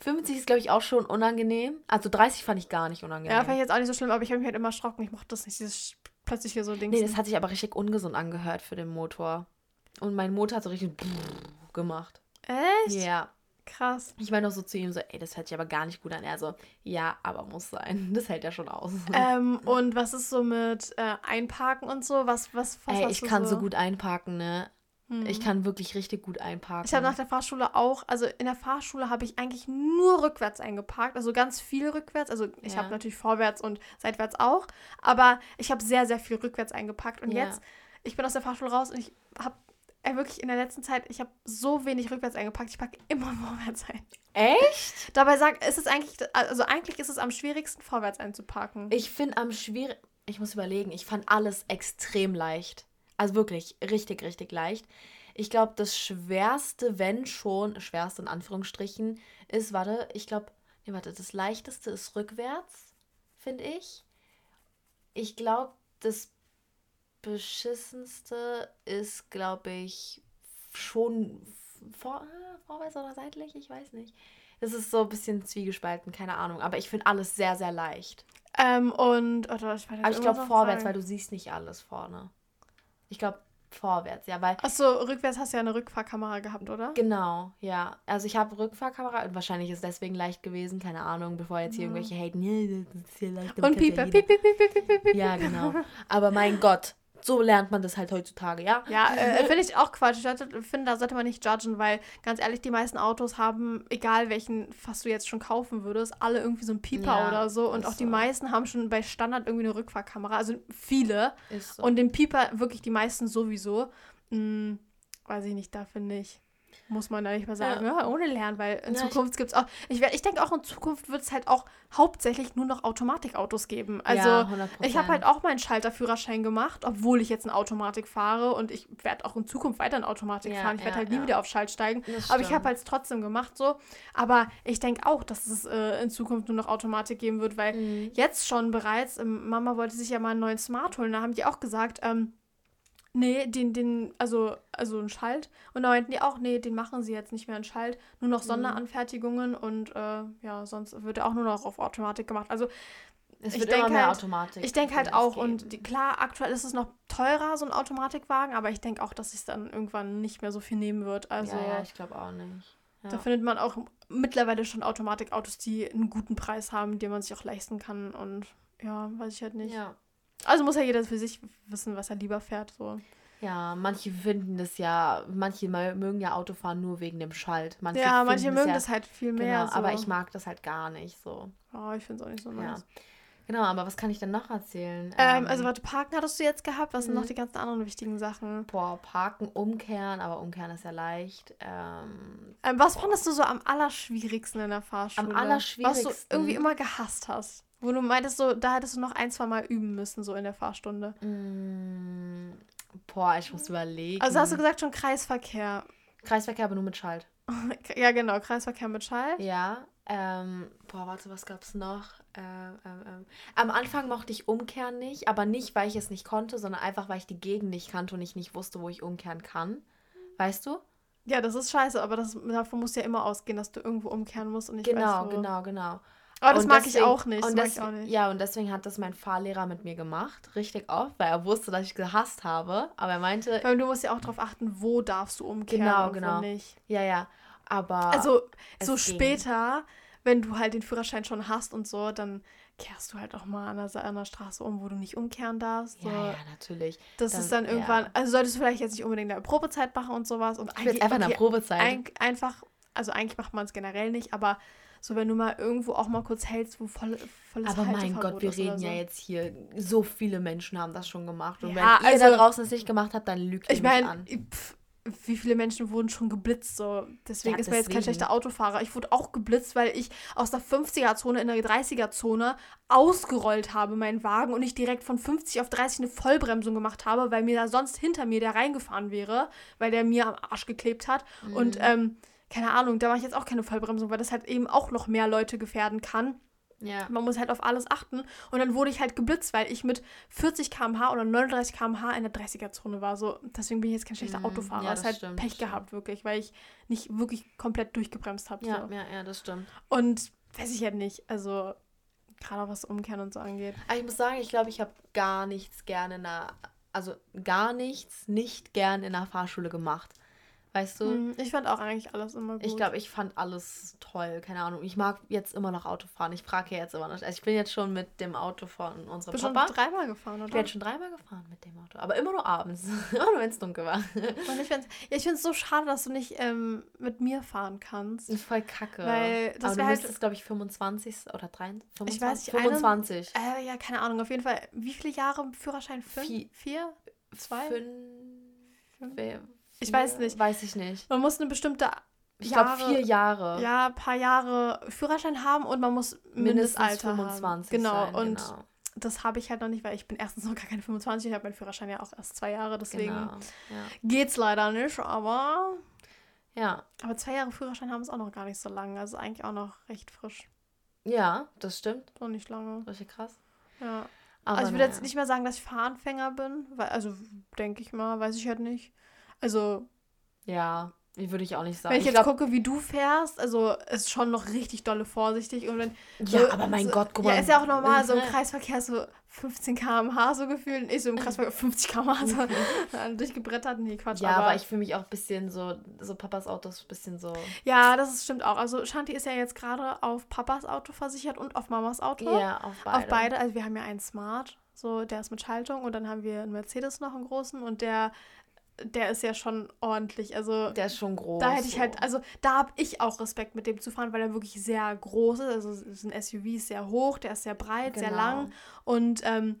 50 ist, glaube ich, auch schon unangenehm. Also 30 fand ich gar nicht unangenehm. Ja, fand ich jetzt auch nicht so schlimm, aber ich habe mich halt immer erschrocken. Ich mochte das nicht, dieses plötzlich hier so Dings. nee, das hat sich aber richtig ungesund angehört für den Motor. Und mein Motor hat so richtig [laughs] gemacht. Echt? Ja. Krass. Ich meine noch so zu ihm so, ey, das hört sich aber gar nicht gut an. Er so, ja, aber muss sein. [laughs] Das hält ja schon aus. Ähm, und was ist so mit äh, Einparken und so? Was, was, was ey, ich kann so so gut einparken, ne? Hm. Ich kann wirklich richtig gut einparken. Ich habe nach der Fahrschule auch, also in der Fahrschule habe ich eigentlich nur rückwärts eingeparkt, also ganz viel rückwärts. Also ich Ja. habe natürlich vorwärts und seitwärts auch, aber ich habe sehr, sehr viel rückwärts eingepackt. Und Ja. jetzt, ich bin aus der Fahrschule raus und ich habe äh, wirklich in der letzten Zeit, ich habe so wenig rückwärts eingepackt, ich packe immer [laughs] vorwärts ein. Echt? Dabei sagt, ist es eigentlich, also eigentlich ist es am schwierigsten, vorwärts einzuparken. Ich finde am schwierig. Ich muss überlegen, ich fand alles extrem leicht. Also wirklich richtig, richtig leicht. Ich glaube, das Schwerste, wenn schon, Schwerste in Anführungsstrichen, ist, warte, ich glaube, nee, warte, das Leichteste ist rückwärts, finde ich. Ich glaube, das Beschissenste ist, glaube ich, schon vor, ah, vorwärts oder seitlich, ich weiß nicht. Das ist so ein bisschen zwiegespalten, keine Ahnung. Aber ich finde alles sehr, sehr leicht. Ähm, und, oder ich, Aber ich glaube vorwärts, weil du siehst nicht alles vorne. Ich glaube vorwärts, ja, weil Achso, rückwärts hast du ja eine Rückfahrkamera gehabt, oder? genau, ja. Also ich habe Rückfahrkamera und wahrscheinlich ist deswegen leicht gewesen, keine Ahnung, bevor jetzt hier Ja. irgendwelche haten, nee, das ist hier leicht. damit Und ja Pieper, jeder." piep, piep, piep, piep, piep, piep, piep. Ja, genau. Aber mein [laughs] Gott, so lernt man das halt heutzutage, ja? Ja, äh, finde ich auch Quatsch. Ich finde, da sollte man nicht judgen, weil ganz ehrlich, die meisten Autos haben, egal welchen, was du jetzt schon kaufen würdest, alle irgendwie so einen Pieper Ja, oder so. Und auch die so. meisten haben schon bei Standard irgendwie eine Rückfahrkamera. Also viele. Ist so. Und den Pieper wirklich die meisten sowieso. Hm, weiß ich nicht, da finde ich. Muss man da nicht mehr sagen, ja. ohne Lernen, weil in Ja, Zukunft gibt es auch, ich, ich denke auch in Zukunft wird es halt auch hauptsächlich nur noch Automatikautos geben. Also ja, 100%. ich habe halt auch meinen Schalterführerschein gemacht, obwohl ich jetzt eine Automatik fahre und ich werde auch in Zukunft weiter in Automatik Ja, fahren. Ich werde ja, halt nie ja. wieder auf Schalt steigen. Aber ich habe halt trotzdem gemacht so. Aber ich denke auch, dass es äh, in Zukunft nur noch Automatik geben wird, weil Mhm. jetzt schon bereits, ähm, Mama wollte sich ja mal einen neuen Smart holen, da haben die auch gesagt, ähm, nee, den, den, also, also ein Schalt. Und da meinten die auch, nee, den machen sie jetzt nicht mehr in Schalt, nur Mhm. noch Sonderanfertigungen und äh, ja, sonst wird er auch nur noch auf Automatik gemacht. Also es ich wird immer mehr halt- Automatik. ich denke halt auch, und die, klar, aktuell ist es noch teurer, so ein Automatikwagen, aber ich denke auch, dass es dann irgendwann nicht mehr so viel nehmen wird. Also ja, ja, ich glaube auch nicht. Ja. da findet man auch mittlerweile schon Automatikautos, die einen guten Preis haben, den man sich auch leisten kann. Und ja, weiß ich halt nicht. ja. Also muss ja jeder für sich wissen, was er lieber fährt. So. Ja, manche finden das ja, manche mö- mögen ja Autofahren nur wegen dem Schalt. Manche ja, manche mögen ja, das halt viel mehr. Genau, so. aber ich mag das halt gar nicht so. Oh, ich finde es auch nicht so Ja. nice. Genau, aber was kann ich denn noch erzählen? Ähm, also warte, Parken hattest du jetzt gehabt. Was sind Mhm. noch die ganzen anderen wichtigen Sachen? Boah, parken, umkehren, aber umkehren ist ja leicht. Ähm, Ähm, was fandest du so am allerschwierigsten in der Fahrschule? Was du allerschwierigsten? irgendwie immer gehasst hast. Wo du meintest, so, da hättest du noch ein, zwei Mal üben müssen, so in der Fahrstunde. mh, boah, ich muss überlegen. Also hast du gesagt schon Kreisverkehr. Kreisverkehr, aber nur mit Schalt. [laughs] Ja, genau, Kreisverkehr mit Schall. Ja. Ähm, boah, warte, was gab's noch? Ähm, ähm, ähm. Am Anfang mochte ich umkehren nicht, aber nicht, weil ich es nicht konnte, sondern einfach, weil ich die Gegend nicht kannte und ich nicht wusste, wo ich umkehren kann. Weißt du? Ja, das ist scheiße, aber das, davon muss ja immer ausgehen, dass du irgendwo umkehren musst und nicht Genau, weißt, wo. genau, genau. Aber das Und mag ich deswegen- auch nicht. Das Und mag des- ich auch nicht. Ja, und deswegen hat das mein Fahrlehrer mit mir gemacht, richtig oft, weil er wusste, dass ich gehasst habe. Aber er meinte, Weil du musst ja auch darauf achten, wo darfst du umkehren Genau, und genau. wo nicht. ja, ja, aber Also so ging. später, wenn du halt den Führerschein schon hast und so, dann kehrst du halt auch mal an der, Sa- an der Straße um, wo du nicht umkehren darfst. So. ja, ja, natürlich. das dann- ist dann irgendwann, ja. also solltest du vielleicht jetzt nicht unbedingt in der Probezeit machen und sowas. Und Ich jetzt einfach okay, Probezeit. ein, einfach, also eigentlich macht man es generell nicht, aber so wenn du mal irgendwo auch mal kurz hältst, wo voll, volles aber mein Gott, wir reden ja so. jetzt hier, so viele Menschen haben das schon gemacht. Und Ja, wenn ihr da also- draußen es nicht gemacht habt, dann lügt ihr Ich mich meine, an. pf, wie viele Menschen wurden schon geblitzt. So. Deswegen Ja, ist man jetzt kein schlechter Autofahrer. Ich wurde auch geblitzt, weil ich aus der 50er-Zone in der 30er-Zone ausgerollt habe, meinen Wagen, und ich direkt von 50 auf 30 eine Vollbremsung gemacht habe, weil mir da sonst hinter mir der reingefahren wäre, weil der mir am Arsch geklebt hat. Und Mhm. ähm, keine Ahnung, da mache ich jetzt auch keine Vollbremsung, weil das halt eben auch noch mehr Leute gefährden kann. Ja. Man muss halt auf alles achten. Und dann wurde ich halt geblitzt, weil ich mit 40 km/h oder 39 km/h in der 30er-Zone war. So, deswegen bin ich jetzt kein schlechter Mhm. Autofahrer. Ja, das ist halt stimmt, Pech stimmt. gehabt, wirklich, weil ich nicht wirklich komplett durchgebremst habe. Ja, So. ja, ja, das stimmt. Und weiß ich halt nicht. Also, gerade auch was Umkehren und so angeht. Aber ich muss sagen, ich glaube, ich habe gar nichts gerne in der, also gar nichts nicht gern in der Fahrschule gemacht. Weißt du? Hm, Ich fand auch eigentlich alles immer gut. Ich glaube, ich fand alles toll. Keine Ahnung. Ich mag jetzt immer noch Auto fahren. Ich frage jetzt immer noch. Also ich bin jetzt schon mit dem Auto von unserem bin schon Papa. dreimal gefahren, Ich bin oder? schon dreimal gefahren mit dem Auto. Aber immer nur abends. [laughs] immer nur, wenn es dunkel war. Und ich finde es ja, so schade, dass du nicht ähm, mit mir fahren kannst. Das ist voll kacke. Weil das Aber wär du halt- glaube ich, 25 oder 23. 25? Ich weiß nicht, eine- 25. Äh, ja, keine Ahnung. Auf jeden Fall, wie viele Jahre Führerschein? Fünf? Vi- Vier? Zwei? Fünf. wer- Ich weiß nicht. Weiß ich nicht. Man muss eine bestimmte Ich glaube, vier Jahre. ja, ein paar Jahre Führerschein haben und man muss Mindestens Mindestalter 25 haben. Genau, sein. und genau. das habe ich halt noch nicht, weil ich bin erstens noch gar keine 25, ich habe meinen Führerschein ja auch erst zwei Jahre, deswegen Genau. Ja. geht's leider nicht, aber, ja. aber zwei Jahre Führerschein haben es auch noch gar nicht so lange, also eigentlich auch noch recht frisch, Ja, das stimmt. noch nicht lange, Richtig krass. ja. Aber also ich würde jetzt nicht mehr sagen, dass ich Fahranfänger bin, weil, also denke ich mal, weiß ich halt nicht. Also Ja, würde ich auch nicht sagen. wenn ich, jetzt glaub- gucke, wie du fährst, also ist schon noch richtig dolle vorsichtig und wenn Ja, so- aber mein so, Gott, guck mal. Ja, ist ja auch normal, so im Mhm. Kreisverkehr so 15 km/h so gefühlt und ich so im Kreisverkehr 50 km/h so [laughs] durchgebrettert. Nee, Quatsch. Ja, aber, ich fühle mich auch ein bisschen so, so Papas Auto ist ein bisschen so. Ja, das ist, stimmt auch. Also Shanti ist ja jetzt gerade auf Papas Auto versichert und auf Mamas Auto. Ja, auf beide. Auf beide. Also wir haben ja einen Smart, so der ist mit Schaltung und dann haben wir einen Mercedes noch einen großen und der, der ist ja schon ordentlich. Also Der ist schon groß. da hätte ich halt, also da habe ich auch Respekt mit dem zu fahren, weil er wirklich sehr groß ist. Also es ist ein SUV, ist sehr hoch, der ist sehr breit, sehr Genau. lang und ähm,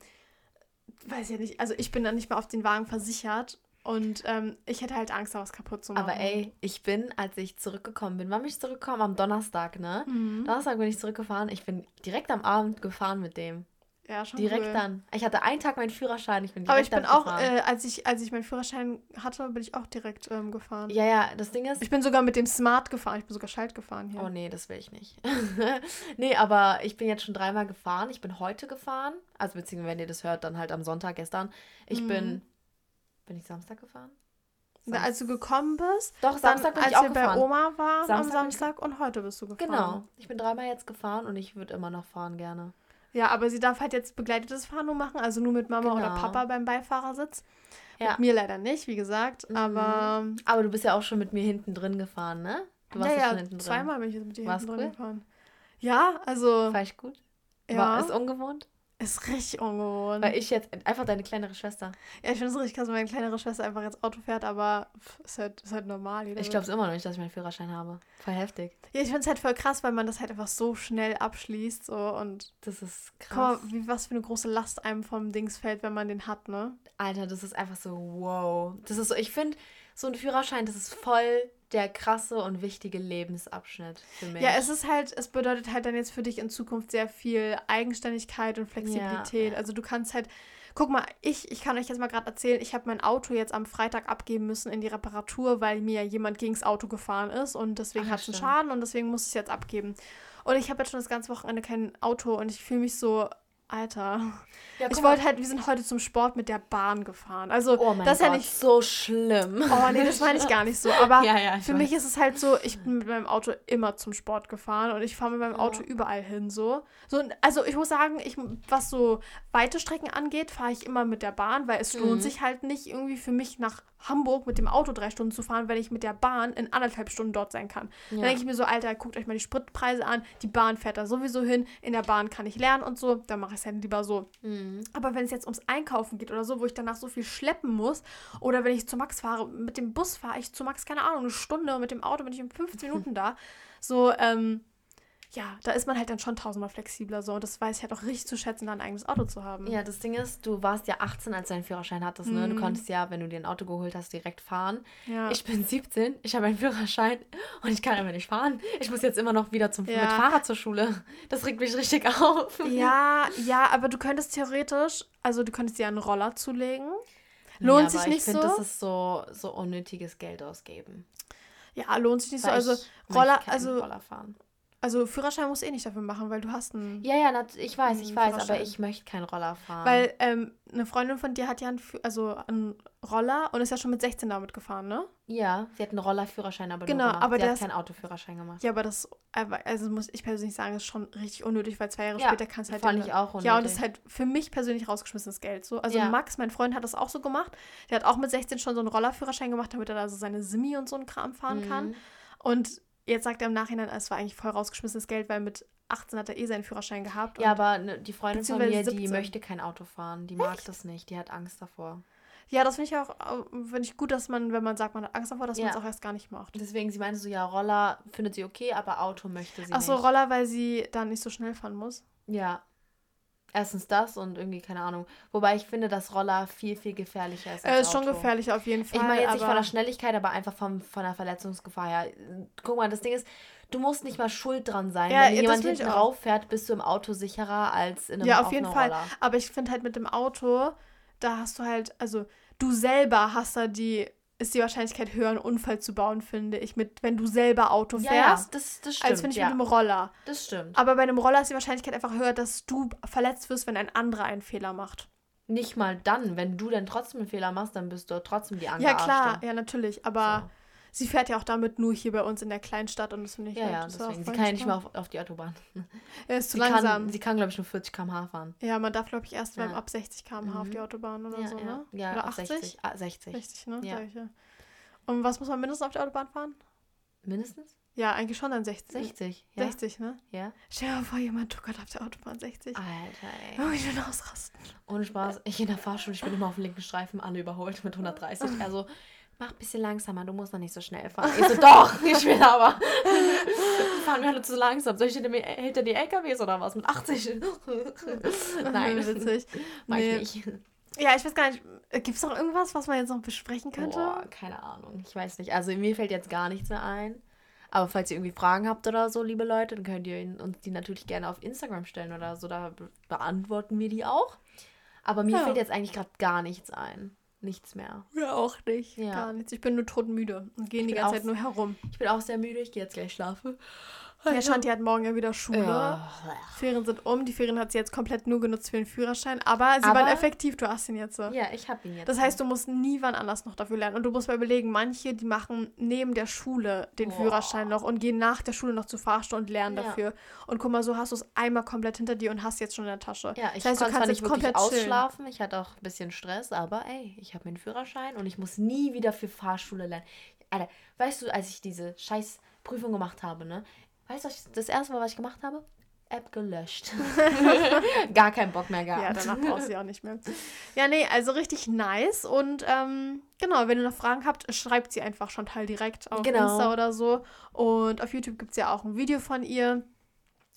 weiß ja nicht, also ich bin dann nicht mehr auf den Wagen versichert und ähm, ich hätte halt Angst, da was kaputt zu machen. Aber ey, ich bin, als ich zurückgekommen bin, wann bin ich zurückgekommen? Am Donnerstag, ne? Mhm. Donnerstag bin ich zurückgefahren. Ich bin direkt am Abend gefahren mit dem. Ja, schon Direkt cool. dann. Ich hatte einen Tag meinen Führerschein. Ich bin direkt Aber ich bin auch, äh, als ich, als ich meinen Führerschein hatte, bin ich auch direkt ähm, gefahren. ja, ja, das Ding ist. Ich bin sogar mit dem Smart gefahren. Ich bin sogar Schalt gefahren hier. Oh nee, das will ich nicht. [laughs] nee, aber ich bin jetzt schon dreimal gefahren. Ich bin heute gefahren. Also beziehungsweise, wenn ihr das hört, dann halt am Sonntag gestern. Ich Mhm. bin. Bin ich Samstag gefahren? Na, als du gekommen bist, Doch, dann, Samstag bin als ich auch wir bei. Oma waren Samstag am Samstag und heute bist du gefahren. Genau. Ich bin dreimal jetzt gefahren und ich würde immer noch fahren gerne. Ja, aber sie darf halt jetzt begleitetes Fahren nur machen, also nur mit Mama oder Genau. Papa beim Beifahrersitz. Ja. Mit mir leider nicht, wie gesagt. Mhm. Aber Aber du bist ja auch schon mit mir hinten drin gefahren, ne? Du warst ja, ja, ja, schon hinten drin. zweimal bin ich jetzt mit dir War's hinten drin cool? gefahren. Ja, also War ich gut? ja, War, ist ungewohnt? Ist richtig ungewohnt. Weil ich jetzt einfach deine kleinere Schwester. ja, ich finde es richtig krass, wenn meine kleinere Schwester einfach jetzt Auto fährt, aber ist halt, ist halt normal. Ich glaube es immer noch nicht, dass ich meinen Führerschein habe. Voll heftig. Ja, ich finde es halt voll krass, weil man das halt einfach so schnell abschließt. So, und Das ist guck mal, krass. wie, was für eine große Last einem vom Dings fällt, wenn man den hat, ne? Alter, das ist einfach so, wow. Das ist so, ich finde, so ein Führerschein, das ist voll der krasse und wichtige Lebensabschnitt für mich. Ja, es ist halt, es bedeutet halt dann jetzt für dich in Zukunft sehr viel Eigenständigkeit und Flexibilität. ja. Also du kannst halt, guck mal, ich, ich kann euch jetzt mal gerade erzählen, ich habe mein Auto jetzt am Freitag abgeben müssen in die Reparatur, weil mir jemand gegens Auto gefahren ist und deswegen hat es einen. Schaden und deswegen muss ich es jetzt abgeben. Und ich habe jetzt schon das ganze Wochenende kein Auto und ich fühle mich so, Alter. ja, ich wollte halt, wir sind heute zum Sport mit der Bahn gefahren. Also Oh das ist ja nicht so schlimm. Oh nee, das [laughs] meine ich gar nicht so. Aber Ja, ja, für weiß. mich ist es halt so, ich bin mit meinem Auto immer zum Sport gefahren und ich fahre mit meinem. Auto überall hin so. so. Also ich muss sagen, ich, was so weite Strecken angeht, fahre ich immer mit der Bahn, weil es Mhm. lohnt sich halt nicht irgendwie für mich nach Hamburg mit dem Auto drei Stunden zu fahren, wenn ich mit der Bahn in anderthalb Stunden dort sein kann. Dann denke ich mir so, Alter, guckt euch mal die Spritpreise an, die Bahn fährt da sowieso hin, in der Bahn kann ich lernen und so, dann mache ich es halt lieber so. Mhm. Aber wenn es jetzt ums Einkaufen geht oder so, wo ich danach so viel schleppen muss, oder wenn ich zu Max fahre, mit dem Bus fahre ich zu Max, keine Ahnung, eine Stunde, mit dem Auto bin ich in 15 [laughs] Minuten da. So, ähm, ja, da ist man halt dann schon tausendmal flexibler so. Und das weiß ich halt auch richtig zu schätzen, da ein eigenes Auto zu haben. Ja, das Ding ist, du warst ja 18, als du deinen Führerschein hattest, ne? Du Mhm. konntest ja, wenn du dir ein Auto geholt hast, direkt fahren. Ja. Ich bin 17, ich habe einen Führerschein und ich kann einfach nicht fahren. Ich muss jetzt immer noch wieder zum, Ja. mit Fahrrad zur Schule. Das regt mich richtig auf. ja, ja, aber du könntest theoretisch, also du könntest dir einen Roller zulegen. Lohnt Ja, sich nicht ich finde, so? das ist so, so unnötiges Geld ausgeben. Ja, lohnt sich nicht so. Weil Also ich Roller, also, Roller fahren. Also Führerschein musst du eh nicht dafür machen, weil du hast einen. Ja, ja, ich weiß, ich weiß, aber ich möchte keinen Roller fahren. Weil ähm, eine Freundin von dir hat ja einen, also einen Roller und ist ja schon mit 16 damit gefahren, ne? ja, sie hat einen Rollerführerschein aber Genau, aber sie der hat ist- keinen Autoführerschein gemacht. Ja, aber das, also muss ich persönlich sagen, ist schon richtig unnötig, weil zwei Jahre Ja, später kannst du halt. fand den- ich auch Ja, und unnötig. das ist halt für mich persönlich rausgeschmissenes Geld. So. Also Ja. Max, mein Freund, hat das auch so gemacht. Der hat auch mit 16 schon so einen Rollerführerschein gemacht, damit er da so seine Simi und so einen Kram fahren kann. Mhm. Und jetzt sagt er im Nachhinein, es war eigentlich voll rausgeschmissenes Geld, weil mit 18 hat er eh seinen Führerschein gehabt. Ja, aber ne, die Freundin von mir, Beziehungsweise die 17. möchte kein Auto fahren. Die mag das nicht. Die hat Angst davor. ja, das finde ich auch finde ich gut, dass man, wenn man sagt, man hat Angst davor, dass man Ja. es auch erst gar nicht macht. Deswegen, sie meinte so, ja, Roller findet sie okay, aber Auto möchte sie Ach so, nicht. Roller, weil sie dann nicht so schnell fahren muss. Ja. Erstens das und irgendwie, keine Ahnung. Wobei ich finde, dass Roller viel, viel gefährlicher ist als Äh, ist schon Auto. gefährlich auf jeden Fall. Ich meine jetzt nicht von der Schnelligkeit, aber einfach vom, von der Verletzungsgefahr her. Guck mal, das Ding ist, du musst nicht mal schuld dran sein. Ja, Wenn jemand hinten auch. rauf fährt, bist du im Auto sicherer als in einem Ja, auf auf jeden Fall. Roller. Aber ich finde halt mit dem Auto, da hast du halt, also du selber hast da die, ist die Wahrscheinlichkeit höher, einen Unfall zu bauen, finde ich, mit, wenn du selber Auto Ja, ja, fährst, das, das stimmt. als finde ich ja. mit einem Roller. Das stimmt. Aber bei einem Roller ist die Wahrscheinlichkeit einfach höher, dass du verletzt wirst, wenn ein anderer einen Fehler macht. Nicht mal dann. Wenn du dann trotzdem einen Fehler machst, dann bist du trotzdem die Ja, Angearschte. klar, ja, natürlich. Aber sie fährt ja auch damit nur hier bei uns in der Kleinstadt und das finde ich Ja, halt, ja, deswegen. Sie kann ja nicht mal auf, auf die Autobahn. Er ist zu Sie langsam. kann, sie kann glaube ich, nur 40 km/h fahren. ja, man darf, glaube ich, erst beim Ja. ab 60 km/h auf Mhm. die Autobahn oder ja, so, ja. ne? Ja, oder ab 60. Ah, 60. 60, ne? Ja. Ja. Und was muss man mindestens auf der Autobahn fahren? Mindestens? Ja, eigentlich schon dann 60. 60. Ja. 60, ne? ja. Stell dir mal vor, jemand tuckert auf der Autobahn 60. Alter, ey. Oh, ich will ausrasten. Ohne Spaß. Ich in der Fahrschule, ich bin immer auf dem linken Streifen, alle überholt mit 130. [laughs] Also, mach ein bisschen langsamer, du musst noch nicht so schnell fahren. Ich so, doch, [laughs] ich will aber. Die [laughs] fahren mir alle zu langsam. Soll ich hinter, mir, hinter die LKWs oder was? Mit 80? [laughs] Nein, Witzig. Mach Nee. ich nicht. Ja, ich weiß gar nicht. Gibt es noch irgendwas, was man jetzt noch besprechen könnte? Boah, keine Ahnung. Ich weiß nicht. Also mir fällt jetzt gar nichts mehr ein. Aber falls ihr irgendwie Fragen habt oder so, liebe Leute, dann könnt ihr uns die natürlich gerne auf Instagram stellen oder so. Da be beantworten wir die auch. Aber mir Ja. fällt jetzt eigentlich gerade gar nichts ein. Nichts mehr. Ja, auch nicht. Ja. Gar nichts. Ich bin nur todmüde und gehe die ganze auch- Zeit nur herum. Ich bin auch sehr müde. Ich gehe jetzt gleich schlafen. Ja, Shanti hat morgen ja wieder Schule. Ja. Ferien sind um. Die Ferien hat sie jetzt komplett nur genutzt für den Führerschein. Aber sie Aber- waren effektiv. Du hast ihn jetzt. so. Ja, ich habe ihn jetzt. Das heißt, du musst nie wann anders noch dafür lernen. Und du musst mal überlegen, manche, die machen neben der Schule den Boah. Führerschein noch und gehen nach der Schule noch zur Fahrstuhl und lernen Ja. dafür. Und guck mal, so hast du es einmal komplett hinter dir und hast jetzt schon in der Tasche. ja, ich das heißt, du konnte zwar kannst nicht komplett chillen. ausschlafen. Ich hatte auch ein bisschen Stress, aber ey, ich habe meinen Führerschein und ich muss nie wieder für Fahrschule lernen. Alter, weißt du, als ich diese scheiß Prüfung gemacht habe, ne? Weißt du, das erste Mal, was ich gemacht habe? App gelöscht. [laughs] [laughs] Gar keinen Bock mehr gehabt. Ja, danach brauchst du sie auch nicht mehr. Ja, nee, also richtig nice. Und ähm, genau, wenn ihr noch Fragen habt, schreibt sie einfach schon Teil direkt auf Genau. Insta oder so. Und auf YouTube gibt es ja auch ein Video von ihr,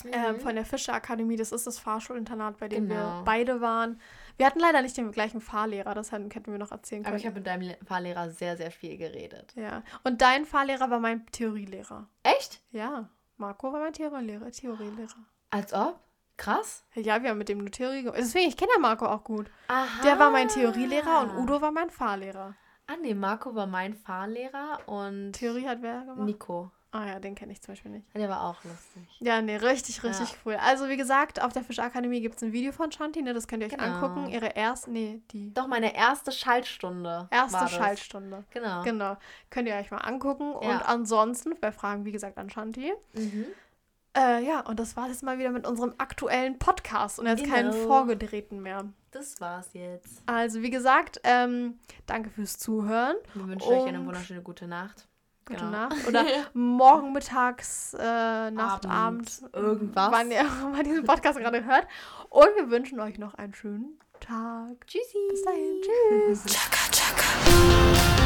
ähm, Mhm. von der Fischer Akademie. Das ist das Fahrschulinternat, bei dem wir Genau. beide waren. Wir hatten leider nicht den gleichen Fahrlehrer, das hätten, wir noch erzählen können. Aber ich habe mit deinem Le- Fahrlehrer sehr, sehr viel geredet. ja. Und dein Fahrlehrer war mein Theorielehrer. Echt? Ja, Marco war mein Theorielehrer. Theorielehrer. Als ob? Krass. Ja, wir haben mit dem nur Theorie gemacht. Deswegen, ich kenne ja Marco auch gut. Aha. Der war mein Theorielehrer und Udo war mein Fahrlehrer. Ah, nee, Marco war mein Fahrlehrer und Theorie hat wer gemacht? Nico. Ah ja, den kenne ich zum Beispiel nicht. Der war auch lustig. Ja, nee, richtig, richtig Ja. cool. Also, wie gesagt, auf der Fischakademie gibt es ein Video von Shanti, ne? Das könnt ihr euch Genau. angucken. Ihre erste, nee, die Doch, meine erste Schaltstunde. erste. Schaltstunde. Genau. Genau. Könnt ihr euch mal angucken. Ja. Und ansonsten, bei Fragen, wie gesagt, an Shanti. Mhm. Äh, ja, und das war jetzt mal wieder mit unserem aktuellen Podcast und jetzt keinen Genau. vorgedrehten mehr. Das war's jetzt. Also, wie gesagt, ähm, danke fürs Zuhören. Wir wünschen euch eine Und- wunderschöne gute Nacht. Gute ja. Nacht. [laughs] Oder morgen, mittags, äh, Nacht, Abend, Abend irgendwas. Wann ihr [laughs] mal diesen Podcast gerade hört. Und wir wünschen euch noch einen schönen Tag. Tschüssi. Bis dahin. Tschüss. Chaka, chaka.